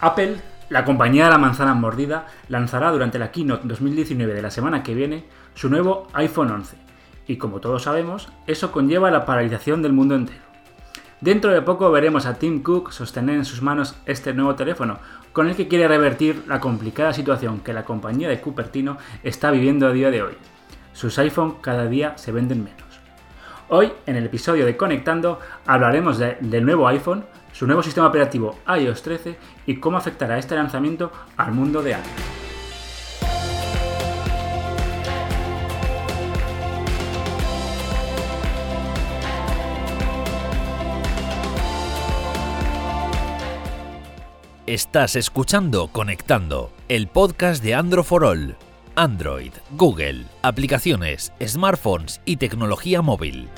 Apple, la compañía de la manzana mordida, lanzará durante la Keynote 2019 de la semana que viene su nuevo iPhone 11. Y como todos sabemos, eso conlleva la paralización del mundo entero. Dentro de poco veremos a Tim Cook sostener en sus manos este nuevo teléfono, con el que quiere revertir la complicada situación que la compañía de Cupertino está viviendo a día de hoy. Sus iPhone cada día se venden menos. Hoy, en el episodio de Conectando, hablaremos del nuevo iPhone, su nuevo sistema operativo iOS 13 y cómo afectará este lanzamiento al mundo de Apple. Estás escuchando Conectando, el podcast de Android for All. Android, Google, aplicaciones, smartphones y tecnología móvil.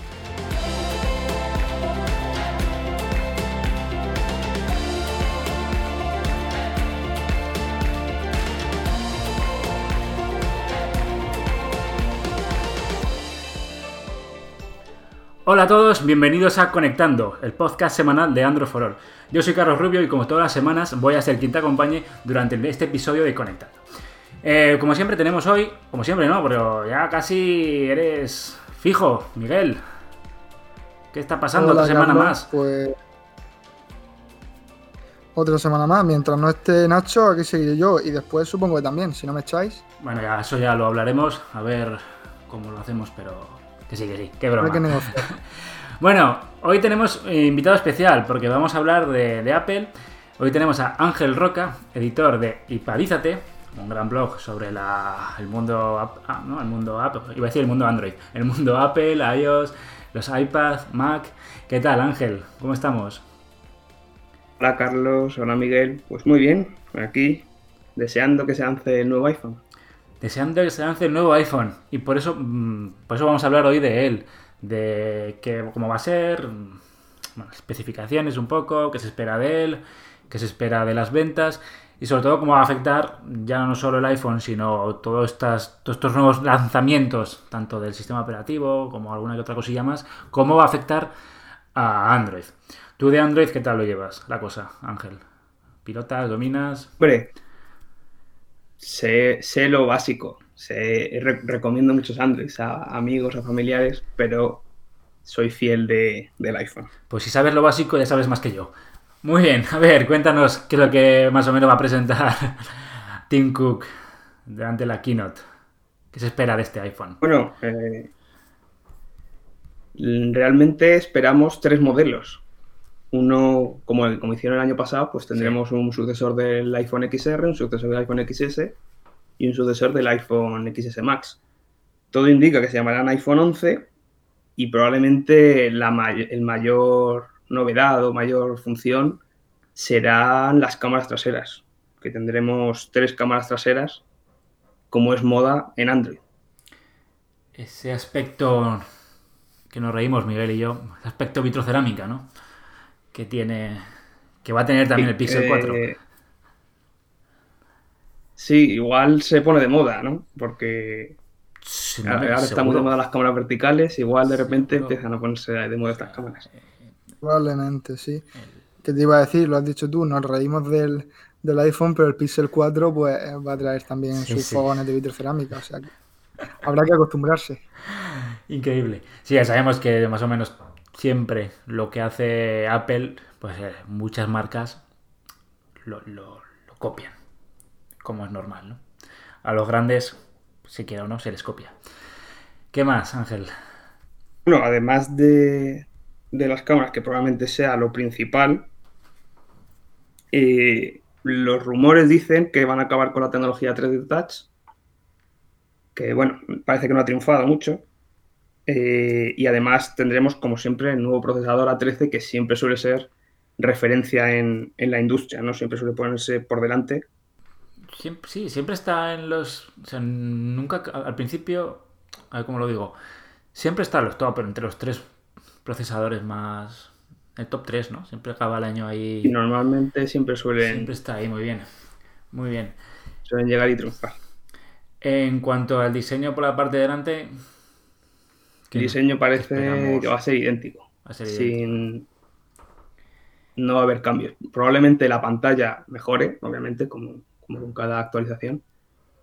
Hola a todos, bienvenidos a Conectando, el podcast semanal de Android for All. Yo soy Carlos Rubio y como todas las semanas voy a ser quien te acompañe durante este episodio de Conectando. Eh, como siempre tenemos hoy, como siempre no, pero ya casi eres fijo, Miguel. ¿Qué está pasando Hola, otra semana Carlos, más? Pues otra semana más. Mientras no esté Nacho, aquí seguiré yo. Y después supongo que también, si no me echáis. Bueno, ya eso ya lo hablaremos, a ver cómo lo hacemos, pero que sí, que sí, qué broma. Que. Bueno, hoy tenemos eh, invitado especial porque vamos a hablar de, de Apple. Hoy tenemos a Ángel Roca, editor de Ipadízate, un gran blog sobre la- el mundo ah, no, el mundo Apple, iba a decir el mundo Android, el mundo Apple, iOS, los iPad, Mac. ¿Qué tal, Ángel? ¿Cómo estamos? Hola Carlos, hola Miguel. Pues muy bien, aquí deseando que se lance el nuevo iPhone. Deseando que se lance el nuevo iPhone y por eso, mm, por eso vamos a hablar hoy de él, de que, cómo va a ser, mm, especificaciones un poco, qué se espera de él, qué se espera de las ventas y sobre todo cómo va a afectar ya no solo el iPhone, sino todos estos nuevos lanzamientos, tanto del sistema operativo como alguna que otra cosilla más, cómo va a afectar a Android. Tú de Android, ¿qué tal lo llevas la cosa, Ángel? ¿Pilotas, dominas? Hombre, sé, sé lo básico. Sé, re- recomiendo muchos Androids a amigos, a familiares, pero soy fiel de, del iPhone. Pues si sabes lo básico, ya sabes más que yo. Muy bien, a ver, cuéntanos qué es lo que más o menos va a presentar Tim Cook durante la keynote. ¿Qué se espera de este iPhone? Bueno, eh, realmente esperamos tres modelos. Uno, como, como hicieron el año pasado, pues tendremos un sucesor del iPhone XR, un sucesor del iPhone XS y un sucesor del iPhone XS Max. Todo indica que se llamarán iPhone 11 y probablemente la el mayor novedad o mayor función serán las cámaras traseras, que tendremos tres cámaras traseras, como es moda en Android. Ese aspecto que nos reímos, Miguel y yo, aspecto vitrocerámica, ¿no? Que tiene. que va a tener también el Pixel Eh, 4. Sí, igual se pone de moda, ¿no? Porque Sí, no, ahora están muy de moda las cámaras verticales, igual de repente Seguro. empiezan a ponerse de moda estas cámaras. Probablemente, sí. ¿Qué te iba a decir? Lo has dicho tú, nos reímos del, del iPhone, pero el Pixel 4 pues va a traer también Sí, sus sí. fogones de vitrocerámica. O sea que habrá que acostumbrarse. Increíble. Sí, ya sabemos que más o menos siempre lo que hace Apple, pues eh, muchas marcas lo, copian, como es normal, ¿no? A los grandes, si quiera o no, se les copia. ¿Qué más, Ángel? Bueno, además de, de las cámaras, que probablemente sea lo principal, eh, los rumores dicen que van a acabar con la tecnología 3D Touch, que bueno, parece que no ha triunfado mucho. Eh, y además tendremos, como siempre, el nuevo procesador A13, que siempre suele ser referencia en, en la industria, ¿no? Siempre suele ponerse por delante. Siempre, sí, siempre está en los... O sea, nunca... Al principio, a ver cómo lo digo, siempre está en los top, pero entre los tres procesadores más... El top 3, ¿no? Siempre acaba el año ahí... Y normalmente siempre suelen, Siempre está ahí, muy bien. Muy bien. suelen llegar y triunfar. En cuanto al diseño por la parte de delante, El diseño parece esperamos? que va a ser idéntico. Va a ser Sin, no va a haber cambios. Probablemente la pantalla mejore, obviamente, como, como con cada actualización,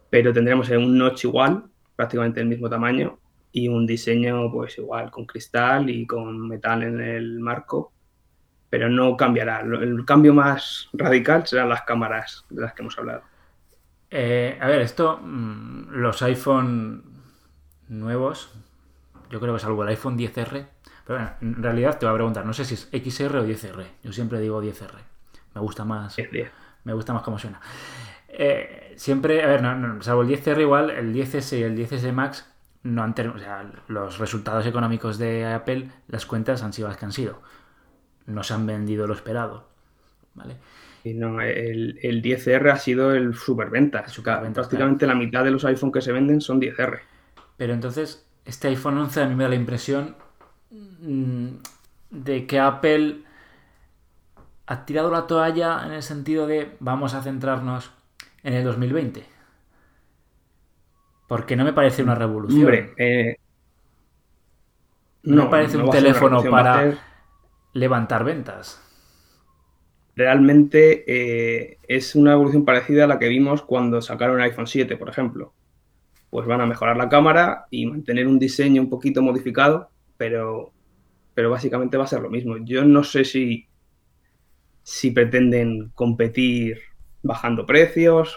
pero tendremos un notch igual, prácticamente el mismo tamaño, y un diseño pues igual, con cristal y con metal en el marco, pero no cambiará. El cambio más radical serán las cámaras de las que hemos hablado. Eh, a ver, esto, mm, los iPhone nuevos, yo creo que salvo el iPhone 10R, pero bueno, en realidad te voy a preguntar, no sé si es XR o 10R. Yo siempre digo 10R. Me gusta más. Me gusta más cómo suena. Eh, siempre, a ver, no, salvo el 10R igual, el 10S y el 10S Max no han o sea, los resultados económicos de Apple, las cuentas han sido las que han sido. No se han vendido lo esperado. ¿Vale? Y no, el, el 10R ha sido el superventa. Super prácticamente la mitad de los iPhone que se venden son 10R. Pero entonces, este iPhone 11 a mí me da la impresión mm, de que Apple ha tirado la toalla en el sentido de vamos a centrarnos en el 2020. Porque no me parece una revolución. Hombre, eh, no, me parece un teléfono para levantar ventas. Realmente eh, es una evolución parecida a la que vimos cuando sacaron el iPhone 7, por ejemplo pues van a mejorar la cámara y mantener un diseño un poquito modificado, pero, pero básicamente va a ser lo mismo. Yo no sé si, si pretenden competir bajando precios,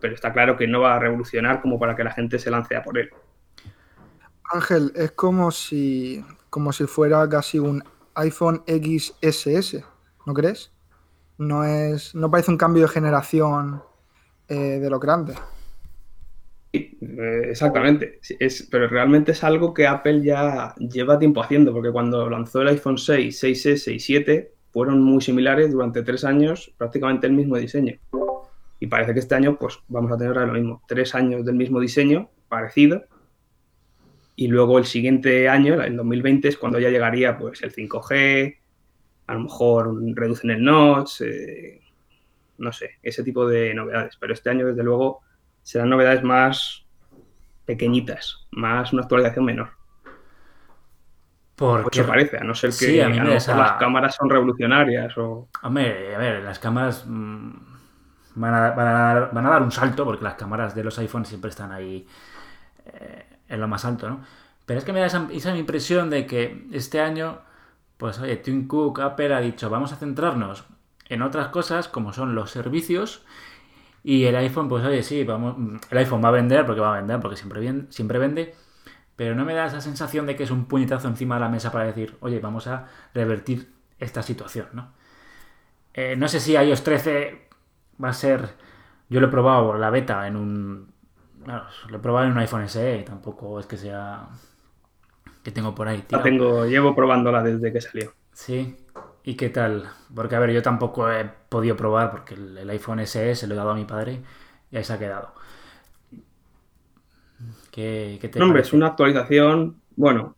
pero está claro que no va a revolucionar como para que la gente se lance a por él. Ángel, es como si, como si fuera casi un iPhone XSS, ¿no crees? No, es, no parece un cambio de generación eh, de lo grande. Eh, exactamente. Es, pero realmente es algo que Apple ya lleva tiempo haciendo, porque cuando lanzó el iPhone 6, 6S y 7 fueron muy similares durante tres años, prácticamente el mismo diseño. Y parece que este año pues vamos a tener lo mismo, tres años del mismo diseño, parecido, y luego el siguiente año, el 2020, es cuando ya llegaría pues el 5G, a lo mejor reducen el notch, eh, no sé, ese tipo de novedades. Pero este año, desde luego, serán novedades más pequeñitas, más una actualización menor. Porque eso parece, a no ser que las cámaras son revolucionarias o... Hombre, a ver, las cámaras mm, van, a, dar, un salto porque las cámaras de los iPhones siempre están ahí eh, en lo más alto, ¿no? Pero es que me da esa, esa, impresión de que este año, pues oye, Tim Cook, Apple ha dicho, vamos a centrarnos en otras cosas como son los servicios y el iPhone, pues oye, sí, vamos, el iPhone va a vender porque va a vender, porque siempre, siempre vende, pero no me da esa sensación de que es un puñetazo encima de la mesa para decir, oye, vamos a revertir esta situación, ¿no? Eh, no sé si iOS 13 va a ser... Yo lo he probado, la beta, en un... lo he probado en un iPhone SE, tampoco es que sea... que tengo por ahí. La tengo, llevo probándola desde que salió. Sí, ¿Y qué tal? Porque, a ver, yo tampoco he podido probar porque el, iPhone SE se lo he dado a mi padre y ahí se ha quedado. ¿Qué, te Hombre, es una actualización, bueno,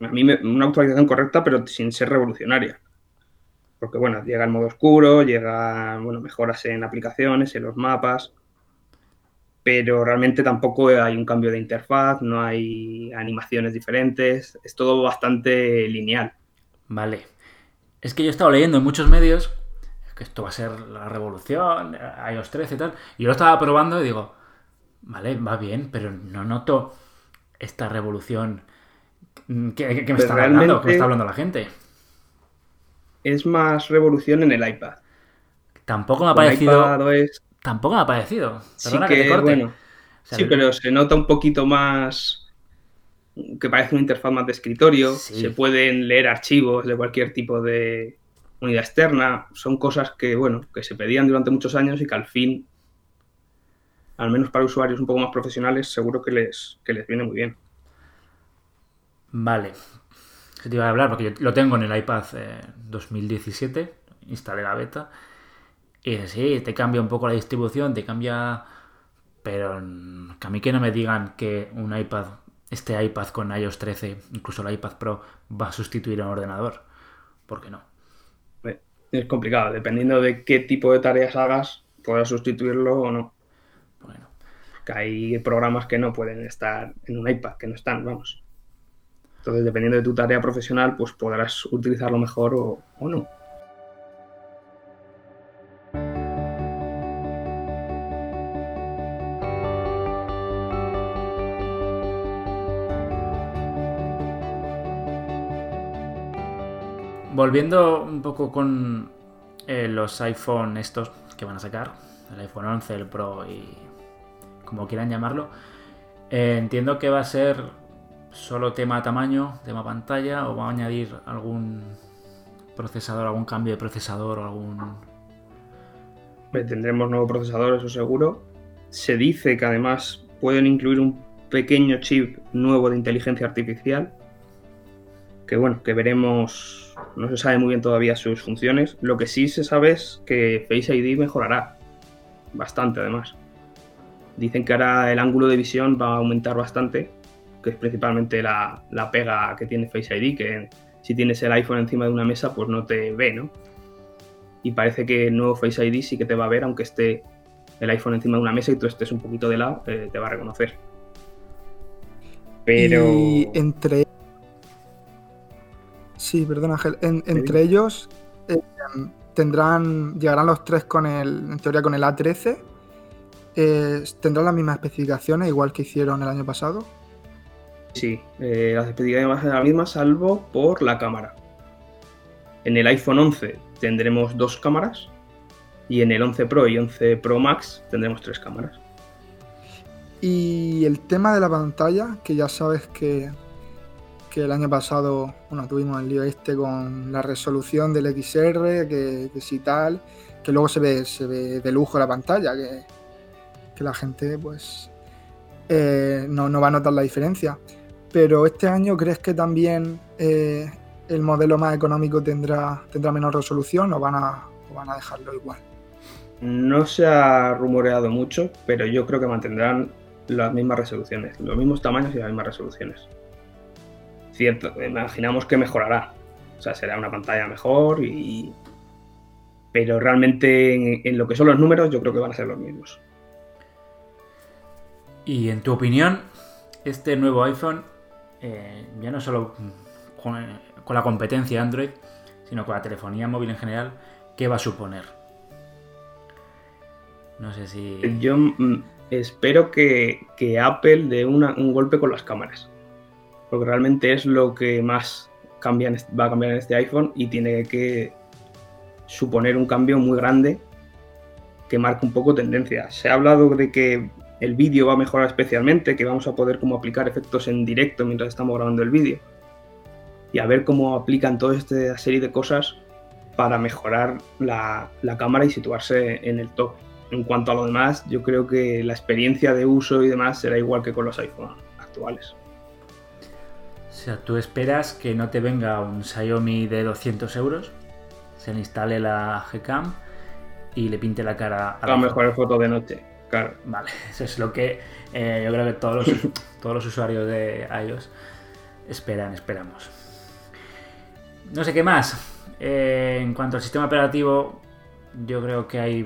a mí me, una actualización correcta, pero sin ser revolucionaria. Porque, bueno, llega el modo oscuro, llega, bueno, mejoras en aplicaciones, en los mapas, pero realmente tampoco hay un cambio de interfaz, no hay animaciones diferentes, es todo bastante lineal. Vale, es que yo he estado leyendo en muchos medios que esto va a ser la revolución, iOS 13 y tal. Y yo lo estaba probando y digo, vale, va bien, pero no noto esta revolución que, me está hablando, que me está hablando la gente. Es más revolución en el iPad. Tampoco me ha parecido. Tampoco me ha parecido. sí, que, bueno. sí, pero se nota un poquito más que parece una interfaz más de escritorio, se pueden leer archivos de cualquier tipo de unidad externa, son cosas que, bueno, que se pedían durante muchos años y que al fin, al menos para usuarios un poco más profesionales, seguro que les, les viene muy bien. Vale. Se te iba a hablar porque yo lo tengo en el iPad 2017, eh, instalé la beta, y sí, te cambia un poco la distribución, te cambia... Pero que a mí que no me digan que un iPad este iPad con iOS 13, incluso el iPad Pro, va a sustituir a un ordenador. ¿Por qué no? Es complicado, dependiendo de qué tipo de tareas hagas, podrás sustituirlo o no. Bueno. Que hay programas que no pueden estar en un iPad, que no están, vamos. Entonces, dependiendo de tu tarea profesional, pues podrás utilizarlo mejor o, o no. Volviendo un poco con eh, los iPhone estos que van a sacar, el iPhone 11, el Pro y como quieran llamarlo, eh, entiendo que va a ser solo tema tamaño, tema pantalla o va a añadir algún procesador, algún cambio de procesador o algún... Tendremos nuevo procesador, eso seguro. Se dice que además pueden incluir un pequeño chip nuevo de inteligencia artificial. Que bueno, que veremos. No se sabe muy bien todavía sus funciones. Lo que sí se sabe es que Face ID mejorará. Bastante además. Dicen que ahora el ángulo de visión va a aumentar bastante. Que es principalmente la, la pega que tiene Face ID. Que si tienes el iPhone encima de una mesa, pues no te ve, ¿no? Y parece que el nuevo Face ID sí que te va a ver, aunque esté el iPhone encima de una mesa y tú estés un poquito de lado, eh, te va a reconocer. Pero. Y entre. Sí, perdón, Ángel. entre ellos eh, tendrán. Llegarán los tres con el. En teoría con el A13. Eh, ¿Tendrán las mismas especificaciones, igual que hicieron el año pasado? Sí, las especificaciones van a ser las mismas, salvo por la cámara. En el iPhone 11 tendremos dos cámaras y en el 11 Pro y 11 Pro Max tendremos tres cámaras. Y el tema de la pantalla, que ya sabes que, que el año pasado bueno, tuvimos el lío este con la resolución del XR, que, que si tal, que luego se ve, se ve de lujo la pantalla, que, la gente pues eh, no, no, va a notar la diferencia. Pero este año, ¿crees que también eh, el modelo más económico tendrá, tendrá menor resolución o van a, o van a dejarlo igual? No se ha rumoreado mucho, pero yo creo que mantendrán las mismas resoluciones, los mismos tamaños y las mismas resoluciones. Cierto, imaginamos que mejorará. O sea, será una pantalla mejor y. Pero realmente en, lo que son los números, yo creo que van a ser los mismos. Y en tu opinión, este nuevo iPhone, eh, ya no solo con, con la competencia Android, sino con la telefonía móvil en general, ¿qué va a suponer? No sé si. Yo mm, espero que, Apple dé un golpe con las cámaras. Porque realmente es lo que más cambia va a cambiar en este iPhone y tiene que suponer un cambio muy grande que marque un poco tendencia. Se ha hablado de que el vídeo va a mejorar especialmente, que vamos a poder como aplicar efectos en directo mientras estamos grabando el vídeo. Y a ver cómo aplican toda esta serie de cosas para mejorar la cámara y situarse en el top en cuanto a lo demás, yo creo que la experiencia de uso y demás será igual que con los iPhone actuales. O sea, tú esperas que no te venga un Xiaomi de 200 euros, se le instale la Gcam y le pinte la cara a la mejor foto de noche, claro. Vale, eso es lo que eh, yo creo que todos los, todos los usuarios de iOS esperan, esperamos. No sé qué más. Eh, en cuanto al sistema operativo, yo creo que hay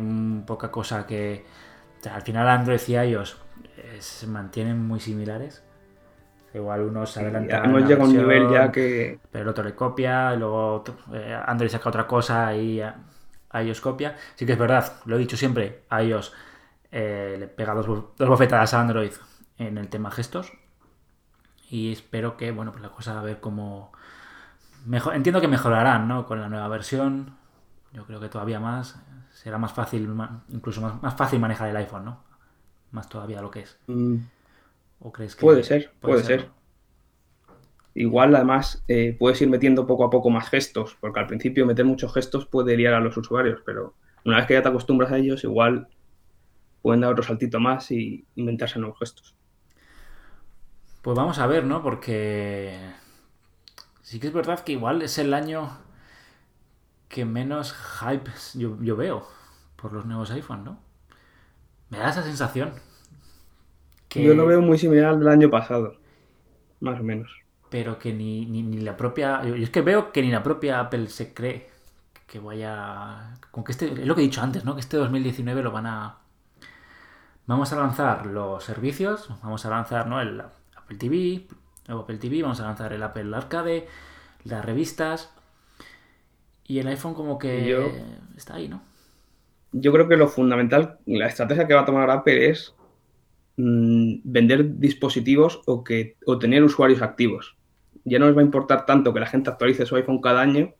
poca cosa que... al final Android y iOS eh, se mantienen muy similares. Igual uno se adelanta. hemos llegado a un nivel ya que. Pero el otro le copia, luego eh, Android saca otra cosa y iOS copia. Sí que es verdad, lo he dicho siempre, iOS eh, le pega dos, dos, bofetadas a Android en el tema gestos. Y espero que, bueno, pues la cosa a ver cómo. Mejor, entiendo que mejorarán, ¿no? Con la nueva versión. Yo creo que todavía más. Será más fácil, incluso más, fácil manejar el iPhone, ¿no? Más todavía lo que es. Mm. ¿O crees que puede ser, puede, ser. Igual, además, eh, puedes ir metiendo poco a poco más gestos, porque al principio meter muchos gestos puede liar a los usuarios, pero una vez que ya te acostumbras a ellos, igual pueden dar otro saltito más y inventarse nuevos gestos. Pues vamos a ver, ¿no? Porque sí que es verdad que igual es el año que menos hype yo, veo por los nuevos iPhone, ¿no? Me da esa sensación. Yo lo veo muy similar al del año pasado, más o menos. Pero que ni, ni, la propia... Yo es que veo que ni la propia Apple se cree que vaya... Con que este... Es lo que he dicho antes, ¿no? Que este 2019 lo van a... Vamos a lanzar los servicios, vamos a lanzar, ¿no? El Apple TV, el Apple TV, vamos a lanzar el Apple Arcade, las revistas, y el iPhone como que está ahí, ¿no? Yo creo que lo fundamental, la estrategia que va a tomar Apple es mm, vender dispositivos o, que, o tener usuarios activos. Ya no les va a importar tanto que la gente actualice su iPhone cada año,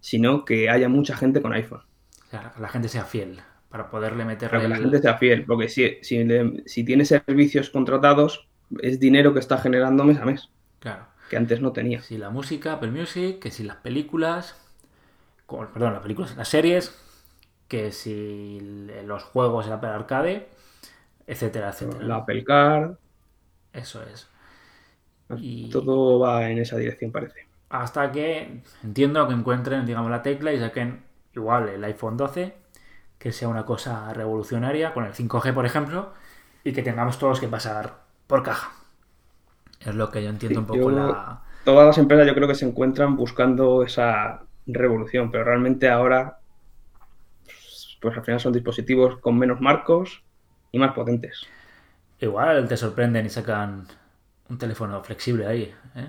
sino que haya mucha gente con iPhone. O sea, que la gente sea fiel para poderle meter Para que la gente sea fiel, porque si, si, le- si tiene servicios contratados, es dinero que está generando mes a mes, Claro. que antes no tenía. Si la música, Apple Music, que si las películas, perdón, las películas, las series, que si los juegos, el Apple Arcade, etcétera, etcétera. La Apple Card, Eso es. Y- todo va en esa dirección, parece. Hasta que entiendo que encuentren, digamos, la tecla y saquen igual el iPhone 12, que sea una cosa revolucionaria, con el 5G, por ejemplo, y que tengamos todos que pasar por caja. Es lo que yo entiendo Sí, un poco yo- la... Todas las empresas yo creo que se encuentran buscando esa revolución, pero realmente ahora, pues al final son dispositivos con menos marcos y más potentes. Igual te sorprenden y sacan un teléfono flexible ahí, ¿eh?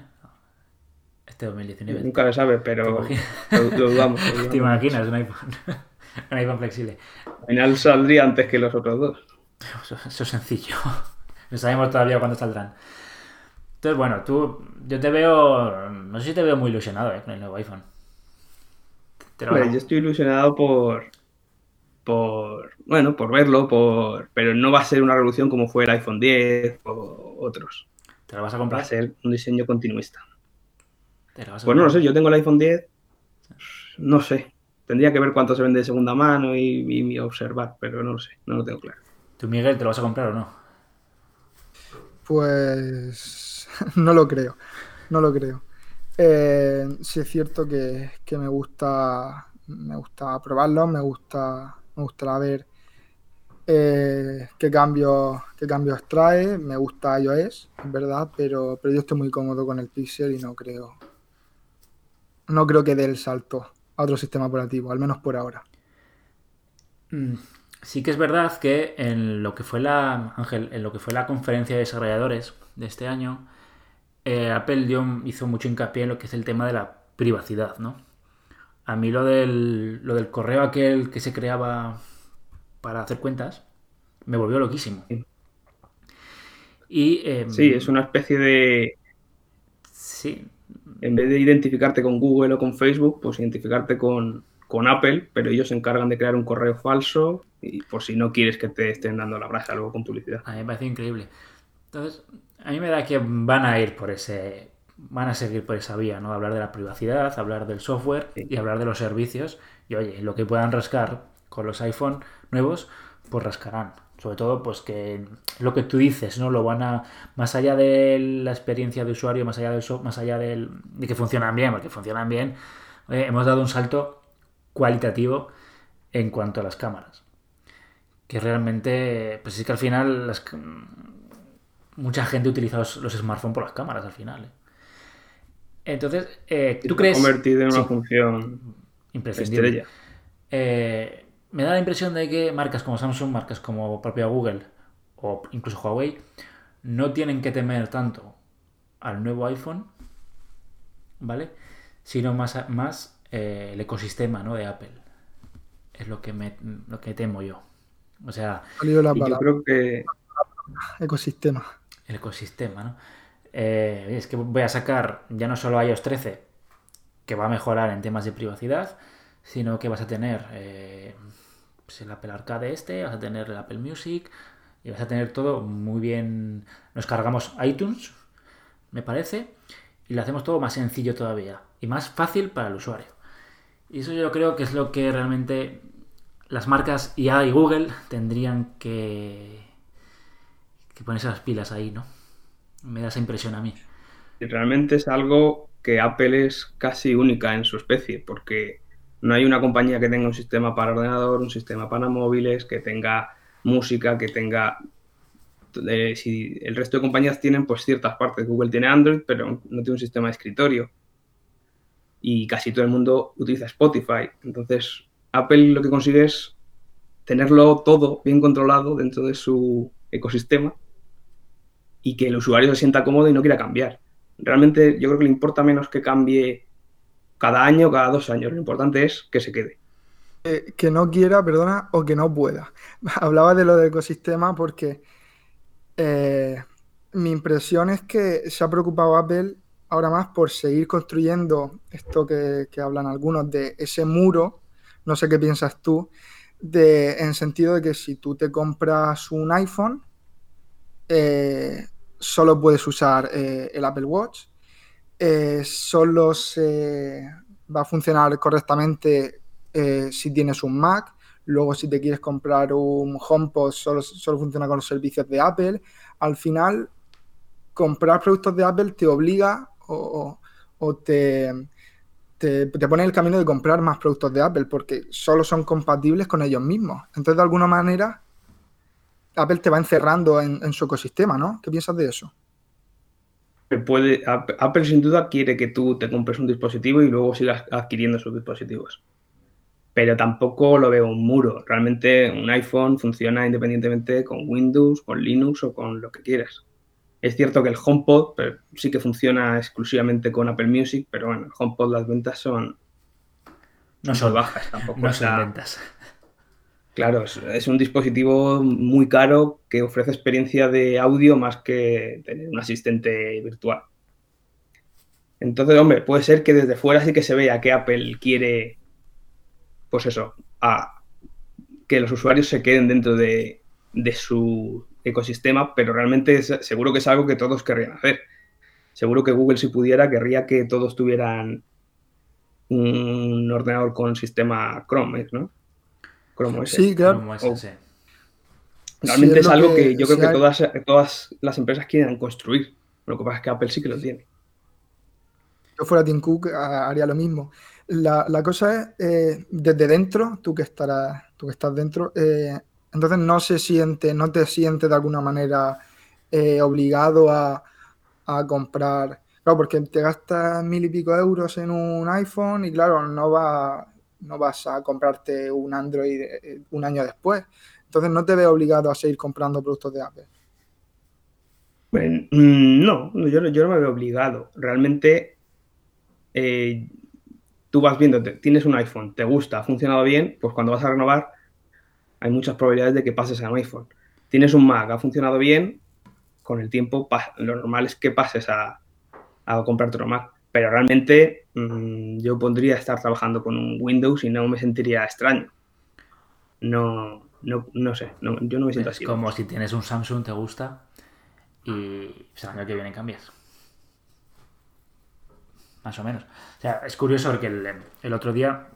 Este 2019. Nunca se sabe, pero lo, lo dudamos. lo ¿Te imaginas un iPhone? un iPhone flexible. Al final saldría antes que los otros dos. Eso, eso es sencillo. No sabemos todavía cuándo saldrán. Entonces, bueno, tú, yo te veo, no sé si te veo muy ilusionado ¿eh? con el nuevo iPhone. Te lo- Hombre, yo estoy ilusionado por, por, bueno, por verlo, por, pero no va a ser una revolución como fue el iPhone 10 o otros. ¿Te lo vas a Va a comprar? ser un diseño continuista. ¿Te lo vas a Pues no lo comprar? sé, yo tengo el iPhone 10, no sé. Tendría que ver cuánto se vende de segunda mano y, y observar, pero no lo sé, no lo tengo claro. ¿Tú, Miguel, te lo vas a comprar o no? Pues no lo creo, no lo creo. Eh, sí es cierto que, que me gusta, me gusta probarlo, me gusta, me gustará ver eh, qué cambios, qué cambios trae, me gusta iOS, es verdad, pero, pero yo estoy muy cómodo con el Pixel y no creo, no creo que dé el salto a otro sistema operativo, al menos por ahora. Mm, Sí que es verdad que en lo que fue la Ángel, en lo que fue la conferencia de desarrolladores de este año, eh, Apple dio- hizo mucho hincapié en lo que es el tema de la privacidad, ¿no? A mí lo del, lo del correo aquel que se creaba para hacer cuentas me volvió loquísimo. Sí. Y eh, Sí, es una especie de, sí, en vez de identificarte con Google o con Facebook, pues identificarte con, con Apple, pero ellos se encargan de crear un correo falso y por si no quieres que te estén dando la brasa luego con publicidad. A mí me parece increíble. Entonces, a mí me da que van a ir por ese. Van a seguir por esa vía, ¿no? Hablar de la privacidad, hablar del software y hablar de los servicios. Y oye, lo que puedan rascar con los iPhone nuevos, pues rascarán. Sobre todo, pues que lo que tú dices, ¿no? Lo van a. Más allá de la experiencia de usuario, más allá del so- más allá del, de que funcionan bien, porque funcionan bien, oye, hemos dado un salto cualitativo en cuanto a las cámaras que realmente, pues es que al final las mucha gente utiliza los, los smartphones por las cámaras al final. ¿eh? Entonces, eh, ¿tú Se ha crees? convertido en una Sí, función imprescindible. estrella. Eh, me da la impresión de que marcas como Samsung, marcas como propia Google o incluso Huawei no tienen que temer tanto al nuevo iPhone, ¿vale? Sino más, más eh, el ecosistema ¿no? de Apple. Es lo que, me, lo que temo yo. O sea, yo creo que ecosistema. el ecosistema, ¿no? Eh, es que voy a sacar ya no solo iOS 13, que va a mejorar en temas de privacidad, sino que vas a tener eh, pues el Apple Arcade este, vas a tener el Apple Music, y vas a tener todo muy bien. Nos cargamos iTunes, me parece, y lo hacemos todo más sencillo todavía, y más fácil para el usuario. Y eso yo creo que es lo que realmente las marcas IA y Google tendrían que, que ponerse las pilas ahí, ¿no? Me da esa impresión a mí. realmente es algo que Apple es casi única en su especie, porque no hay una compañía que tenga un sistema para ordenador, un sistema para móviles, que tenga música, que tenga... eh, si el resto de compañías tienen pues ciertas partes, Google tiene Android, pero no tiene un sistema de escritorio. Y casi todo el mundo utiliza Spotify. Entonces, Apple lo que consigue es tenerlo todo bien controlado dentro de su ecosistema y que el usuario se sienta cómodo y no quiera cambiar. Realmente yo creo que le importa menos que cambie cada año cada dos años. Lo importante es que se quede. Eh, que no quiera, perdona, o que no pueda. Hablaba de lo del ecosistema porque eh, mi impresión es que se ha preocupado Apple ahora más por seguir construyendo esto que, hablan algunos de ese muro, no sé qué piensas tú, de, en sentido de que si tú te compras un iPhone, eh, solo puedes usar eh, el Apple Watch, eh, solo se va a funcionar correctamente si tienes un Mac, luego si te quieres comprar un HomePod solo, solo funciona con los servicios de Apple. Al final, comprar productos de Apple te obliga o, te, te, pone en el camino de comprar más productos de Apple porque solo son compatibles con ellos mismos. Entonces, de alguna manera, Apple te va encerrando en, su ecosistema, ¿no? ¿Qué piensas de eso? Puede, Apple sin duda quiere que tú te compres un dispositivo y luego sigas adquiriendo sus dispositivos. Pero tampoco lo veo un muro. Realmente un iPhone funciona independientemente con Windows, con Linux o con lo que quieras. Es cierto que el HomePod sí que funciona exclusivamente con Apple Music, pero bueno, el HomePod las ventas son no son bajas tampoco. No son ventas. Claro, es, un dispositivo muy caro que ofrece experiencia de audio más que tener un asistente virtual. Entonces, hombre, puede ser que desde fuera sí que se vea que Apple quiere, pues eso, que los usuarios se queden dentro de, su ecosistema, pero realmente seguro que es algo que todos querrían hacer. Seguro que Google, si pudiera, querría que todos tuvieran un ordenador con sistema Chrome, ¿no? Sí, claro. Realmente es, algo que, yo creo que todas, todas las empresas quieren construir. Lo que pasa es que Apple sí que lo tiene. Yo fuera Tim Cook haría lo mismo. La, cosa es, eh, desde dentro, tú que estarás, tú que estás dentro, eh, entonces no se siente, no te sientes de alguna manera eh, obligado a, a, comprar. Claro, porque te gastas mil y pico euros en un iPhone y claro, no va, no vas a comprarte un Android eh, un año después. Entonces no te veo obligado a seguir comprando productos de Apple. Mm, no, yo, yo no me veo obligado. Realmente eh, tú vas viendo, tienes un iPhone, te gusta, ha funcionado bien, pues cuando vas a renovar hay muchas probabilidades de que pases a un iPhone. Tienes un Mac, ha funcionado bien, con el tiempo lo normal es que pases a, a comprarte otro Mac. Pero realmente mm, yo podría estar trabajando con un Windows y no me sentiría extraño. No, no, sé, yo no me siento es así. Como si tienes un Samsung, te gusta y pues, el año que viene cambias. Más o menos. O sea, es curioso porque el, otro día,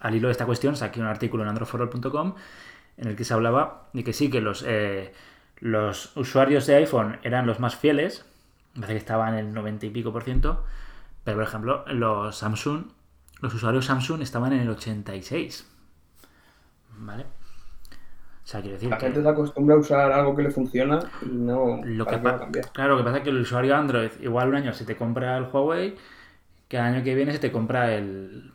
al hilo de esta cuestión, saqué un artículo en androforol.com en el que se hablaba de que sí, que los, eh, los usuarios de iPhone eran los más fieles me parece que estaba en el 90 y pico por ciento. Pero, por ejemplo, los Samsung, los usuarios Samsung estaban en el 86. ¿Vale? O sea, quiero decir la gente se acostumbra a usar algo que le funciona y no lo que cambiar. Claro, lo que pasa es que el usuario Android, igual un año se te compra el Huawei, que el año que viene se te compra el,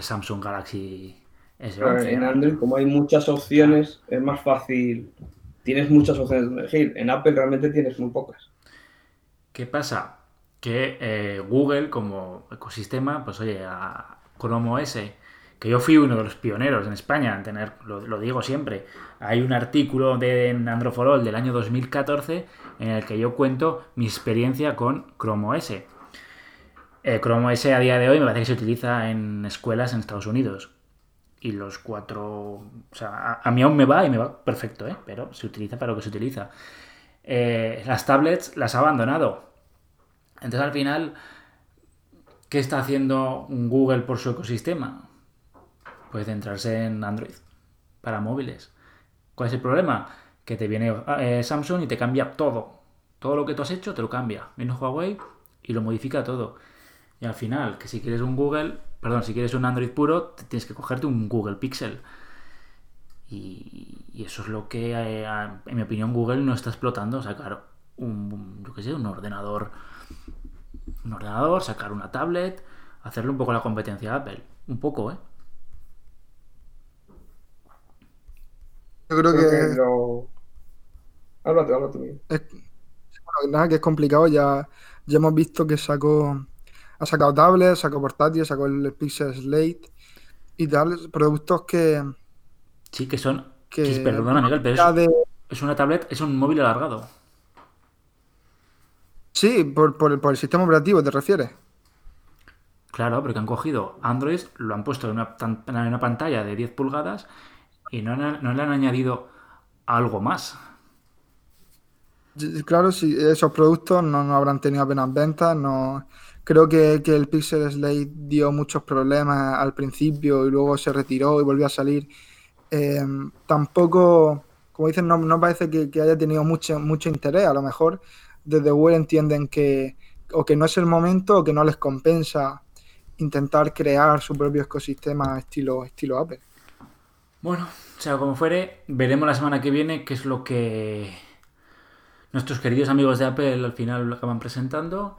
Samsung Galaxy S11. en Android, como hay muchas opciones, es más fácil. Tienes muchas opciones de elegir. En Apple realmente tienes muy pocas. ¿Qué pasa? Que eh, Google como ecosistema, pues oye, a Chrome OS, que yo fui uno de los pioneros en España en tener, lo, digo siempre, hay un artículo de Androforol del año 2014 en el que yo cuento mi experiencia con Chrome OS. Eh, Chrome OS a día de hoy me parece que se utiliza en escuelas en Estados Unidos. Y los cuatro. O sea, a, mí aún me va y me va perfecto, ¿eh? Pero se utiliza para lo que se utiliza. Eh, las tablets las ha abandonado. Entonces al final, ¿qué está haciendo Google por su ecosistema? Pues centrarse en Android para móviles. ¿Cuál es el problema? Que te viene eh, Samsung y te cambia todo. Todo lo que tú has hecho te lo cambia. Viene Huawei y lo modifica todo. Y al final, que si quieres un Google, perdón, si quieres un Android puro, tienes que cogerte un Google Pixel. Y, eso es lo que, eh, en mi opinión, Google no está explotando. Sacar un, yo qué sé, un ordenador un ordenador, sacar una tablet, hacerle un poco la competencia a Apple. Un poco, ¿eh? Yo creo, que. Háblate, háblate. Es... Bueno, nada, que es complicado. Ya, ya hemos visto que sacó. Ha sacado tablets, sacó portátiles, sacó el Pixel Slate y tal. Productos que. Sí, que son. Que, perdona, Miguel, pero es, es una tablet, es un móvil alargado. Sí, por, por- por el sistema operativo, ¿te refieres? Claro, porque han cogido Android, lo han puesto en una, tan- en una pantalla de 10 pulgadas y no, han- no le han añadido algo más. Claro, si esos productos no, no habrán tenido apenas ventas, no creo que, que el Pixel Slate dio muchos problemas al principio y luego se retiró y volvió a salir. Eh, tampoco, como dicen, no, no parece que, que haya tenido mucho, mucho interés. A lo mejor desde Google entienden que o que no es el momento o que no les compensa intentar crear su propio ecosistema estilo, estilo Apple. Bueno, sea como fuere, veremos la semana que viene qué es lo que nuestros queridos amigos de Apple al final lo acaban presentando.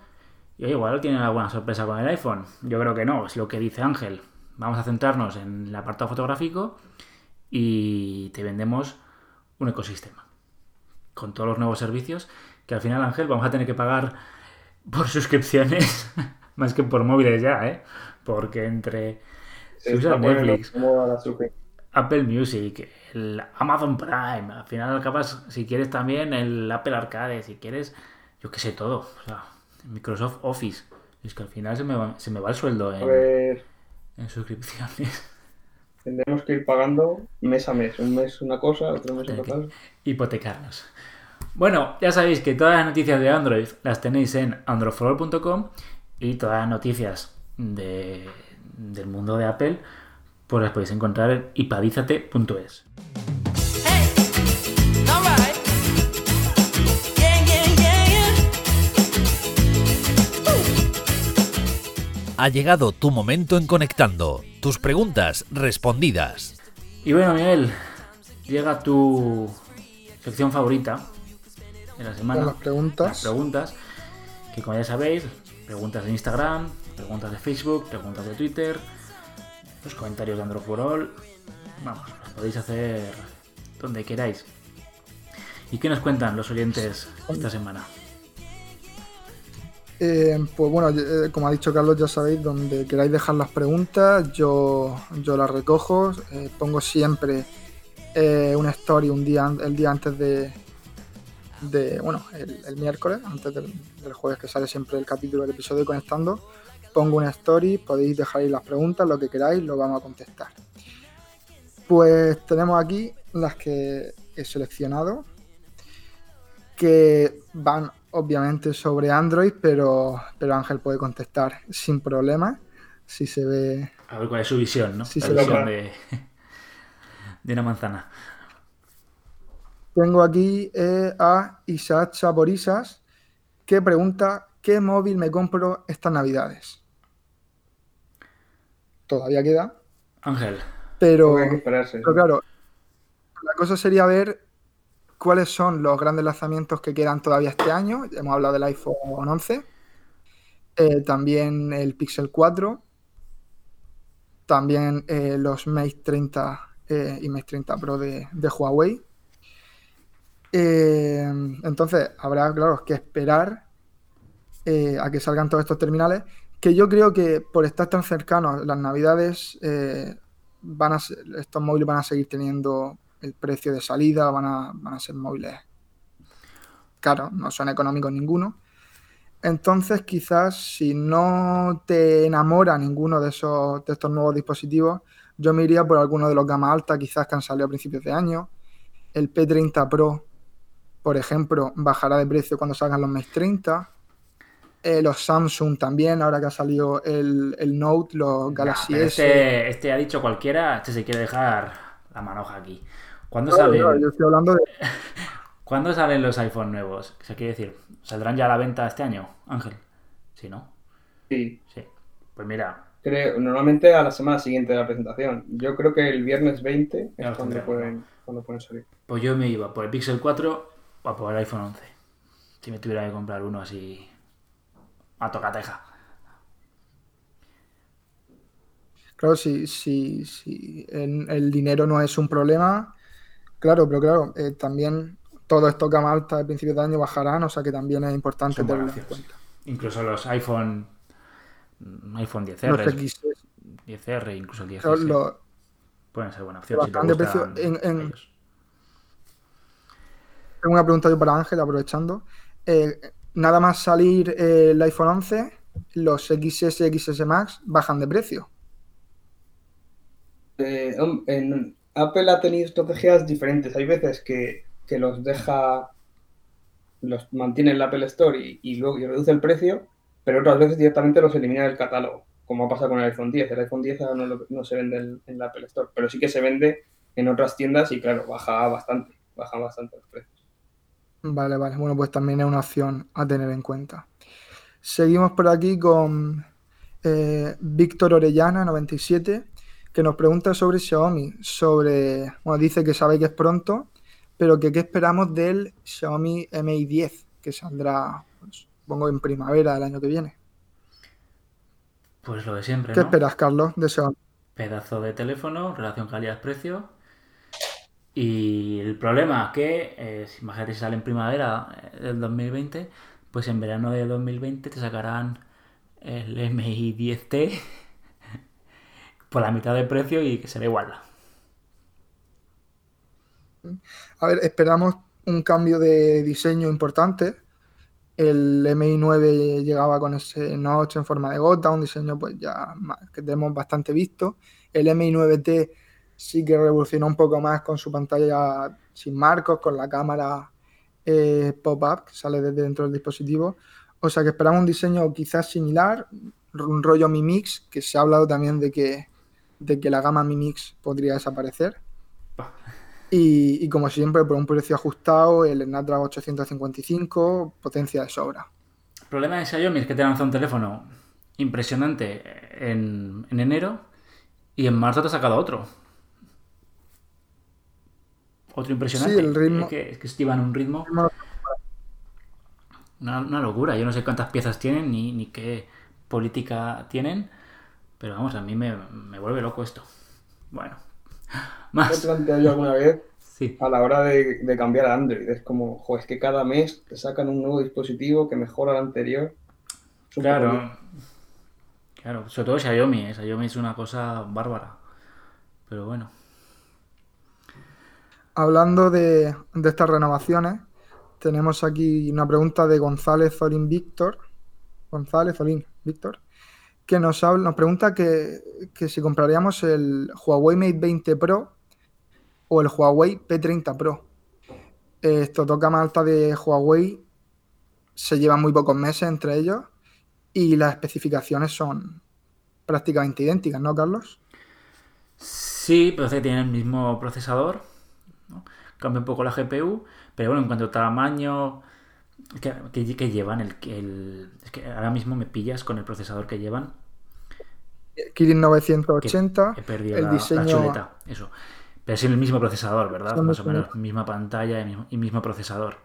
Y igual tienen alguna sorpresa con el iPhone. Yo creo que no, es lo que dice Ángel. Vamos a centrarnos en el apartado fotográfico y te vendemos un ecosistema con todos los nuevos servicios que al final, Ángel, vamos a tener que pagar por suscripciones más que por móviles ya, ¿eh? Porque entre Se si usas Netflix. Apple Music, el Amazon Prime, al final acabas, si quieres también el Apple Arcade, si quieres, yo qué sé, todo. O sea, Microsoft Office. Es que al final se me va, se me va el sueldo A en, ver, en suscripciones. tendremos que ir pagando mes a mes. Un mes una cosa, otro mes otra cosa. Hipotecarnos. Bueno, ya sabéis que todas las noticias de Android las tenéis en androidforall.com y todas las noticias de- del mundo de Apple pues las podéis encontrar en yeah. Ha llegado tu momento en Conectando. Tus preguntas respondidas. Y bueno, Miguel, llega tu sección favorita de la semana. Con las preguntas. Las preguntas, que como ya sabéis, preguntas de Instagram, preguntas de Facebook, preguntas de Twitter, los comentarios de Android for All. Vamos, los podéis hacer donde queráis. ¿Y qué nos cuentan los oyentes esta semana? Eh, pues bueno, eh, como ha dicho Carlos, ya sabéis, donde queráis dejar las preguntas, yo, yo las recojo. eh, pongo siempre eh, una story un día, el día antes de, de bueno, el, el miércoles, antes del, del jueves que sale siempre el capítulo del episodio de Conectando. Pongo una story, podéis dejar ahí las preguntas, lo que queráis, lo vamos a contestar. Pues tenemos aquí las que he seleccionado, que van obviamente sobre Android, pero, pero Ángel puede contestar sin problema si se ve. A ver cuál es su visión, ¿no? La sí, visión de, de una manzana. Tengo aquí eh, a Isaac Saborisas que pregunta ¿qué móvil me compro estas navidades? Todavía queda, Ángel, pero, que pero claro, la cosa sería ver cuáles son los grandes lanzamientos que quedan todavía este año. Hemos hablado del iPhone 11, eh, también el Pixel 4, también eh, los Mate 30 eh, y Mate 30 Pro de, de Huawei. Eh, entonces, habrá, claro, que esperar eh, a que salgan todos estos terminales, que yo creo que por estar tan cercanos las navidades, eh, van a ser- estos móviles van a seguir teniendo el precio de salida, van a, van a ser móviles caros, no son económicos ninguno. Entonces, quizás si no te enamora ninguno de esos de estos nuevos dispositivos, yo me iría por alguno de los gama alta, quizás que han salido a principios de año. El P30 Pro, por ejemplo, bajará de precio cuando salgan los Mate 30. Eh, los Samsung también, ahora que ha salido el, el Note, los Galaxy S. este, este ha dicho cualquiera, este se quiere dejar la manoja aquí. ¿Cuándo salen, claro, yo estoy hablando de ¿Cuándo salen los iPhone nuevos? ¿Qué quiere decir? ¿Saldrán ya a la venta este año, Ángel? Sí, ¿no? Sí, Sí. Pues mira, creo, normalmente a la semana siguiente de la presentación. Yo creo que el viernes 20 Ya es cuando pueden, cuando pueden salir. pues yo me iba por el Pixel 4 o por el iPhone 11. Si me tuviera que comprar uno así a tocateja. Claro, si, si, si el, el dinero no es un problema, claro, pero claro, eh, también todos estos gama alta de principios de año bajarán, o sea que también es importante Son tenerlo en cuenta. Incluso los iPhone mm, iPhone Los 10R, XS, 10R, incluso el 10S claro, los- pueden ser buena opción si te de precio en- en- ellos. Tengo una pregunta yo para Ángel, aprovechando. Eh, nada más salir eh, el iPhone 11, los XS y XS Max bajan de precio. Eh, Apple ha tenido estrategias diferentes. Hay veces que, los deja, los mantiene en la Apple Store y, reduce el precio, pero otras veces directamente los elimina del catálogo, como ha pasado con el iPhone 10. El iPhone 10 ahora no, lo- no se vende en, en la Apple Store, pero sí que se vende en otras tiendas y claro, baja bastante, baja bastante los precios. Vale, vale. Bueno, pues también es una opción a tener en cuenta. Seguimos por aquí con eh, Víctor Orellana, 97, que nos pregunta sobre Xiaomi. Sobre, bueno, dice que sabe que es pronto, pero que qué esperamos del Xiaomi Mi 10, que saldrá, pues, supongo, en primavera del año que viene. Pues lo de siempre, ¿Qué ¿no? esperas, Carlos, de Xiaomi? Pedazo de teléfono, relación calidad-precio. Y el problema que, eh, si imagínate si sale en primavera eh, del 2020, pues en verano de 2020 te sacarán el MI 10T por la mitad de precio y que será igual. A ver, esperamos un cambio de diseño importante. El MI9 llegaba con ese notch en forma de gota, un diseño pues ya que tenemos bastante visto. El MI9T sí que revolucionó un poco más con su pantalla sin marcos, con la cámara eh, pop-up que sale desde dentro del dispositivo. O sea que esperamos un diseño quizás similar, un rollo Mi Mix, que se ha hablado también de que, de que la gama Mi Mix podría desaparecer. Y, y como siempre, por un precio ajustado, el Snapdragon 855, potencia de sobra. El problema de Xiaomi es que te lanza un teléfono impresionante en, en enero y en marzo te ha sacado otro. Otro impresionante. Sí, el ritmo- Es que, es que un ritmo. Una, una locura. Yo no sé cuántas piezas tienen ni, ni qué política tienen. Pero vamos, a mí me, me vuelve loco esto. Bueno. Más. planteado yo alguna vez Sí. a la hora de, de cambiar a Android. Es como, jo, es que cada mes te sacan un nuevo dispositivo que mejora el anterior. Claro. Claro. Sobre todo Xiaomi. ¿eh? Xiaomi es una cosa bárbara. Pero bueno. Hablando de, estas renovaciones, tenemos aquí una pregunta de González Zolín Víctor. González Zolín Víctor, que nos, nos pregunta que, que si compraríamos el Huawei Mate 20 Pro o el Huawei P30 Pro. Esto toca más alta de Huawei, se llevan muy pocos meses entre ellos y las especificaciones son prácticamente idénticas, ¿no, Carlos? Sí, pero que tienen el mismo procesador. ¿No? Cambia un poco la GPU. Pero bueno, en cuanto a tamaño que, que- que llevan, el, el- es que ahora mismo me pillas con el procesador que llevan. Kirin que 980, he perdido el la, la diseño- chuleta. Eso. Pero es el mismo procesador, ¿verdad? Son Más o menos. Misma pantalla y mismo, y mismo procesador.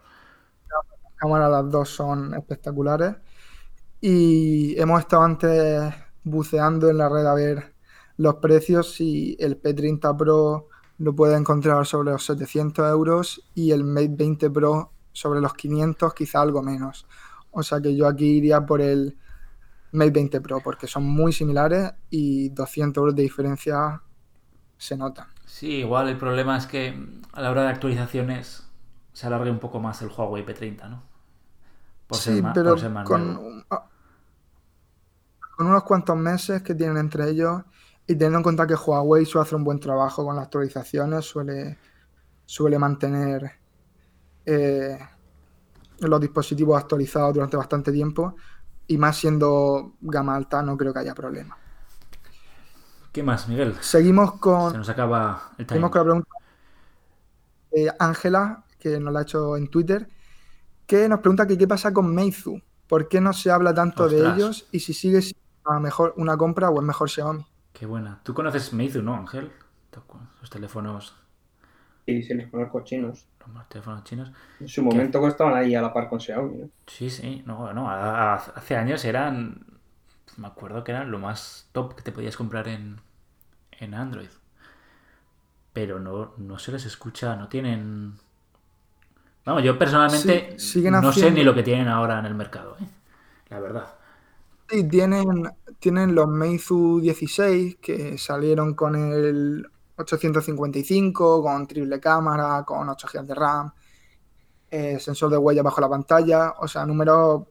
cámaras las dos son espectaculares. Y hemos estado antes buceando en la red a ver los precios y el P30 Pro lo puede encontrar sobre los 700 euros y el Mate 20 Pro sobre los 500, quizá algo menos. O sea que yo aquí iría por el Mate 20 Pro porque son muy similares y 200 euros de diferencia se notan. Sí, igual el problema es que a la hora de actualizaciones se alargue un poco más el Huawei P30, ¿no? Por Sí, ser pero por ser más con, nuevo. un- ah, con unos cuantos meses que tienen entre ellos y teniendo en cuenta que Huawei suele hacer un buen trabajo con las actualizaciones, suele, suele mantener eh, los dispositivos actualizados durante bastante tiempo y más siendo gama alta no creo que haya problema. ¿Qué más, Miguel? Seguimos con, Se nos acaba el time. seguimos con la pregunta de Ángela, que nos la ha hecho en Twitter, que nos pregunta que qué pasa con Meizu, por qué no se habla tanto de ellos y si sigue siendo a mejor una compra o es mejor Xiaomi. Qué buena. ¿Tú conoces Meizu, no, Ángel? Los teléfonos, Y si les conozco chinos. los teléfonos chinos. En su momento estaban ahí a la par con Xiaomi. ¿no? Sí, sí. No, no. a- a- hace años eran. Me acuerdo que eran lo más top que te podías comprar en, en Android. Pero no, no se les escucha, no tienen. Vamos, yo personalmente Sí, siguen no sé ni lo que tienen ahora en el mercado, ¿eh? La verdad. Sí, tienen, tienen los Meizu 16 que salieron con el 855, con triple cámara, con 8 GB de RAM. eh, sensor de huella bajo la pantalla, o sea, números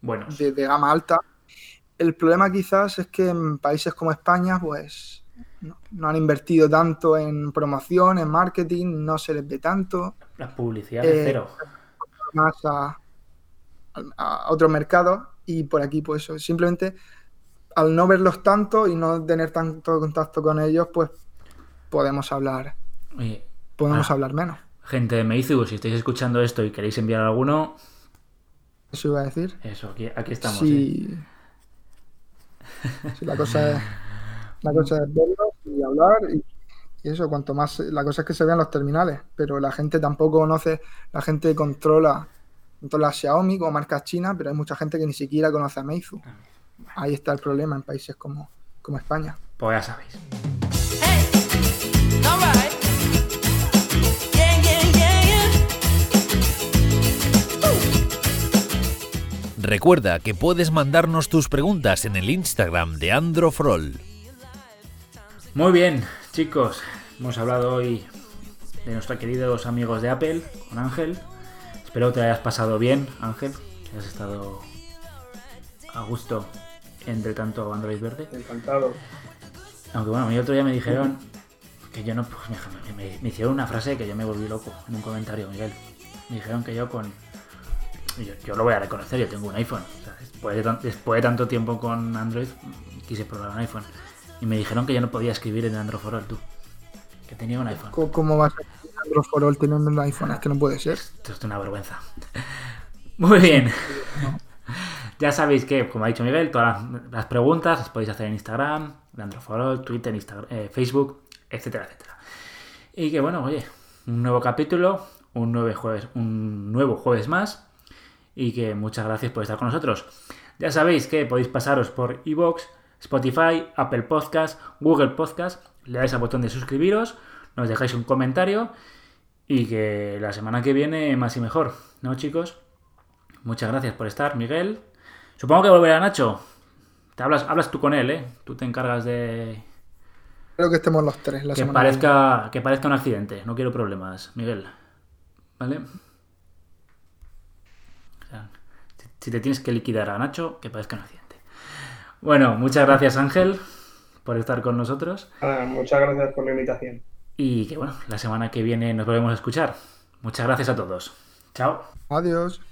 Bueno, de, de gama alta. El problema quizás es que en países como España, pues no, no han invertido tanto en promoción, en marketing, no se les ve tanto, la publicidad es eh, cero. más a, a otros mercados y por aquí, pues simplemente al no verlos tanto y no tener tanto contacto con ellos, pues podemos hablar, Oye, podemos Ah. hablar menos. gente de Meizu, si estáis escuchando esto y queréis enviar alguno, Eso iba a decir. eso, aquí, aquí estamos. ¿eh? Sí. Sí, la cosa es, la cosa es verlos y hablar y, y eso, cuanto más, la cosa es que se vean los terminales, pero la gente tampoco conoce, la gente controla, controla Xiaomi como marcas chinas, pero hay mucha gente que ni siquiera conoce a Meizu. Ahí está el problema en países como, como España. Pues ya sabéis. Recuerda que puedes mandarnos tus preguntas en el Instagram de Androfrol. Muy bien, chicos, hemos hablado hoy de nuestros queridos amigos de Apple con Ángel. Espero que te hayas pasado bien, Ángel, que has estado a gusto entre tanto Android verde. Encantado. Aunque bueno, a mí otro día me dijeron que yo no, pues me, me- me hicieron una frase que yo me volví loco en un comentario, Miguel. Me dijeron que yo con... Yo, yo lo voy a reconocer, yo tengo un iPhone. O sea, después, de tan- después de tanto tiempo con Android, quise probar un iPhone. Y me dijeron que yo no podía escribir en Android for All, tú. Que tenía un iPhone. ¿Cómo vas a Android for All teniendo un iPhone? Es que no puede ser. Esto es una vergüenza. Muy bien. Ya sabéis que, como ha dicho Miguel, todas las, preguntas las podéis hacer en Instagram, for All, Twitter, Instagram, eh, Facebook, etcétera, etcétera. Y que bueno, oye, un nuevo capítulo, un nuevo jueves, un nuevo jueves más. Y que muchas gracias por estar con nosotros. Ya sabéis que podéis pasaros por iVoox, Spotify, Apple Podcast, Google Podcast, le dais al botón de suscribiros, nos dejáis un comentario y que la semana que viene más y mejor, ¿no, chicos? Muchas gracias por estar, Miguel. Supongo que volverá Nacho. Te hablas, hablas tú con él, ¿eh? Tú te encargas de Creo que estemos los tres la que semana parezca, que parezca un accidente. No quiero problemas, Miguel. ¿Vale? O sea, si- te tienes que liquidar a Nacho, que parezca un accidente. Bueno, muchas gracias, Ángel, por estar con nosotros. Nada, muchas gracias por la invitación. Y que bueno, la semana que viene nos volvemos a escuchar. Muchas gracias a todos. Chao. Adiós.